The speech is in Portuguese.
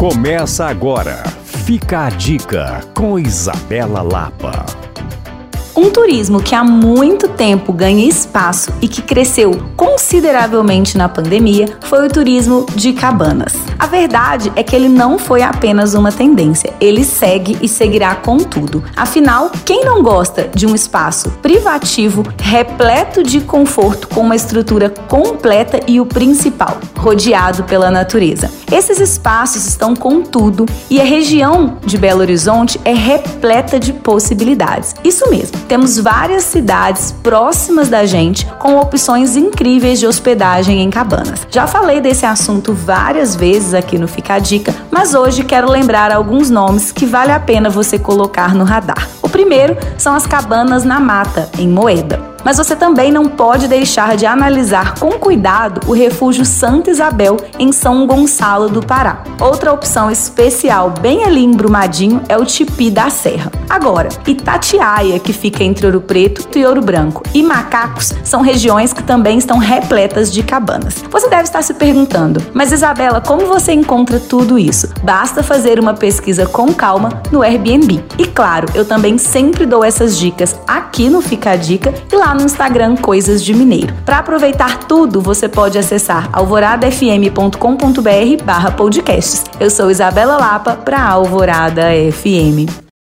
Começa agora. Fica a dica com Isabela Lapa. Um turismo que há muito tempo ganha espaço e que cresceu consideravelmente na pandemia foi o turismo de cabanas. A verdade é que ele não foi apenas uma tendência, ele segue e seguirá com tudo. Afinal, quem não gosta de um espaço privativo, repleto de conforto, com uma estrutura completa e o principal, rodeado pela natureza? Esses espaços estão com tudo e a região de Belo Horizonte é repleta de possibilidades. Isso mesmo, temos várias cidades próximas da gente com opções incríveis de hospedagem em cabanas. Já falei desse assunto várias vezes aqui no Fica a Dica, mas hoje quero lembrar alguns nomes que vale a pena você colocar no radar. O primeiro são as cabanas na mata, em Moeda. Mas você também não pode deixar de analisar com cuidado o refúgio Santa Isabel em São Gonçalo do Pará. Outra opção especial bem ali em Brumadinho é o Tipi da Serra. Agora, Itatiaia, que fica entre Ouro Preto e Ouro Branco, e Macacos são regiões que também estão repletas de cabanas. Você deve estar se perguntando, mas Isabela, como você encontra tudo isso? Basta fazer uma pesquisa com calma no Airbnb. E claro, eu também sempre dou essas dicas aqui no Fica a Dica e lá no Instagram Coisas de Mineiro. Para aproveitar tudo, você pode acessar alvoradafm.com.br barra podcasts. Eu sou Isabela Lapa para Alvorada FM.